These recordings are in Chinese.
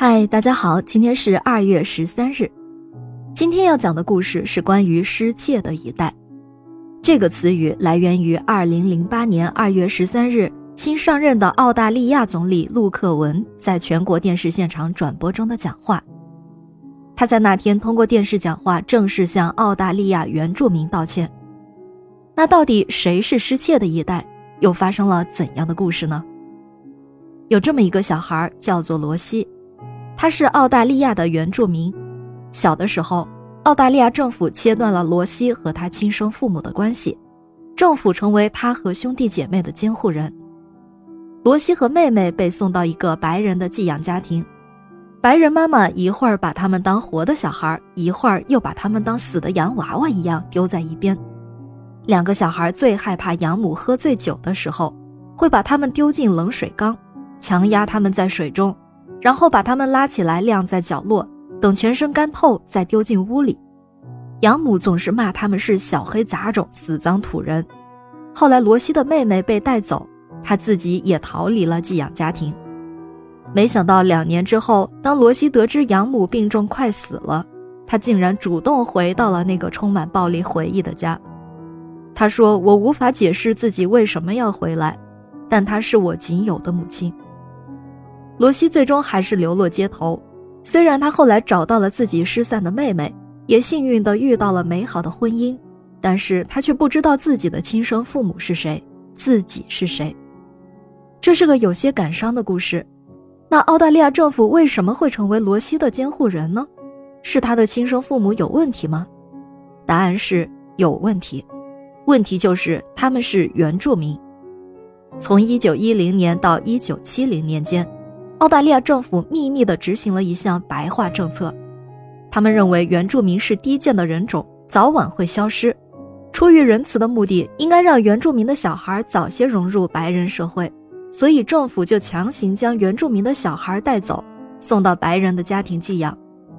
嗨，大家好，今天是二月十三日。今天要讲的故事是关于失窃的一代。这个词语来源于二零零八年二月十三日新上任的澳大利亚总理陆克文在全国电视现场转播中的讲话。他在那天通过电视讲话正式向澳大利亚原住民道歉。那到底谁是失窃的一代？又发生了怎样的故事呢？有这么一个小孩叫做罗西。他是澳大利亚的原住民。小的时候，澳大利亚政府切断了罗西和他亲生父母的关系，政府成为他和兄弟姐妹的监护人。罗西和妹妹被送到一个白人的寄养家庭，白人妈妈一会儿把他们当活的小孩，一会儿又把他们当死的洋娃娃一样丢在一边。两个小孩最害怕养母喝醉酒的时候，会把他们丢进冷水缸，强压他们在水中。然后把他们拉起来晾在角落，等全身干透再丢进屋里。养母总是骂他们是小黑杂种、死脏土人。后来罗西的妹妹被带走，他自己也逃离了寄养家庭。没想到两年之后，当罗西得知养母病重快死了，他竟然主动回到了那个充满暴力回忆的家。他说：“我无法解释自己为什么要回来，但她是我仅有的母亲。”罗西最终还是流落街头，虽然他后来找到了自己失散的妹妹，也幸运地遇到了美好的婚姻，但是他却不知道自己的亲生父母是谁，自己是谁。这是个有些感伤的故事。那澳大利亚政府为什么会成为罗西的监护人呢？是他的亲生父母有问题吗？答案是有问题，问题就是他们是原住民。从1910年到1970年间。澳大利亚政府秘密地执行了一项白化政策，他们认为原住民是低贱的人种，早晚会消失。出于仁慈的目的，应该让原住民的小孩早些融入白人社会，所以政府就强行将原住民的小孩带走，送到白人的家庭寄养，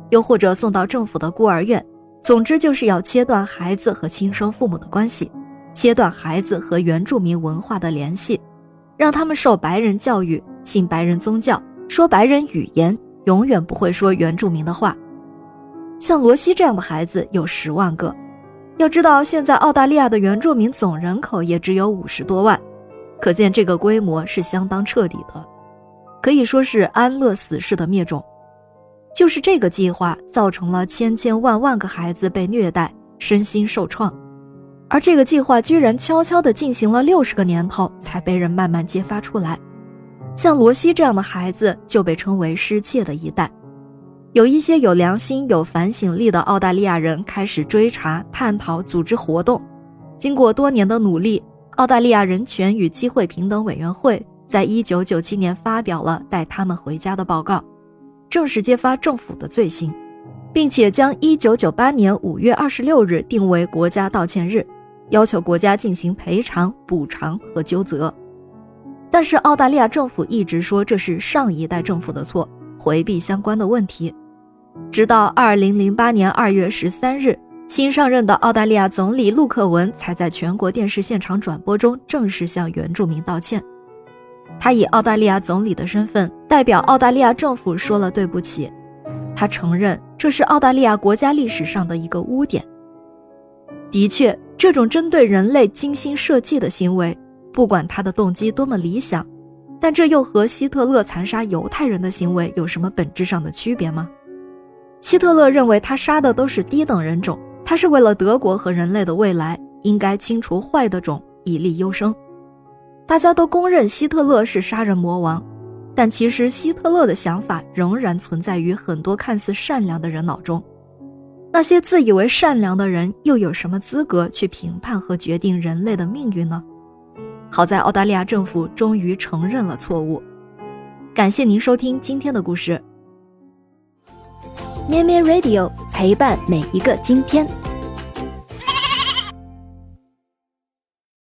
又或者送到政府的孤儿院。总之，就是要切断孩子和亲生父母的关系，切断孩子和原住民文化的联系，让他们受白人教育，信白人宗教。说白人语言，永远不会说原住民的话。像罗西这样的孩子有十万个。要知道，现在澳大利亚的原住民总人口也只有五十多万，可见这个规模是相当彻底的，可以说是安乐死式的灭种。就是这个计划造成了千千万万个孩子被虐待，身心受创，而这个计划居然悄悄地进行了六十个年头，才被人慢慢揭发出来。像罗西这样的孩子就被称为失窃的一代。有一些有良心、有反省力的澳大利亚人开始追查、探讨、组织活动。经过多年的努力，澳大利亚人权与机会平等委员会在一九九七年发表了带他们回家的报告，正式揭发政府的罪行，并且将一九九八年五月二十六日定为国家道歉日，要求国家进行赔偿、补偿和纠责。但是澳大利亚政府一直说这是上一代政府的错，回避相关的问题。直到二零零八年二月十三日，新上任的澳大利亚总理陆克文才在全国电视现场转播中正式向原住民道歉。他以澳大利亚总理的身份代表澳大利亚政府说了对不起。他承认这是澳大利亚国家历史上的一个污点。的确，这种针对人类精心设计的行为。不管他的动机多么理想，但这又和希特勒残杀犹太人的行为有什么本质上的区别吗？希特勒认为他杀的都是低等人种，他是为了德国和人类的未来，应该清除坏的种，以利优生。大家都公认希特勒是杀人魔王，但其实希特勒的想法仍然存在于很多看似善良的人脑中。那些自以为善良的人又有什么资格去评判和决定人类的命运呢？好在澳大利亚政府终于承认了错误。感谢您收听今天的故事。咩咩 Radio 陪伴每一个今天。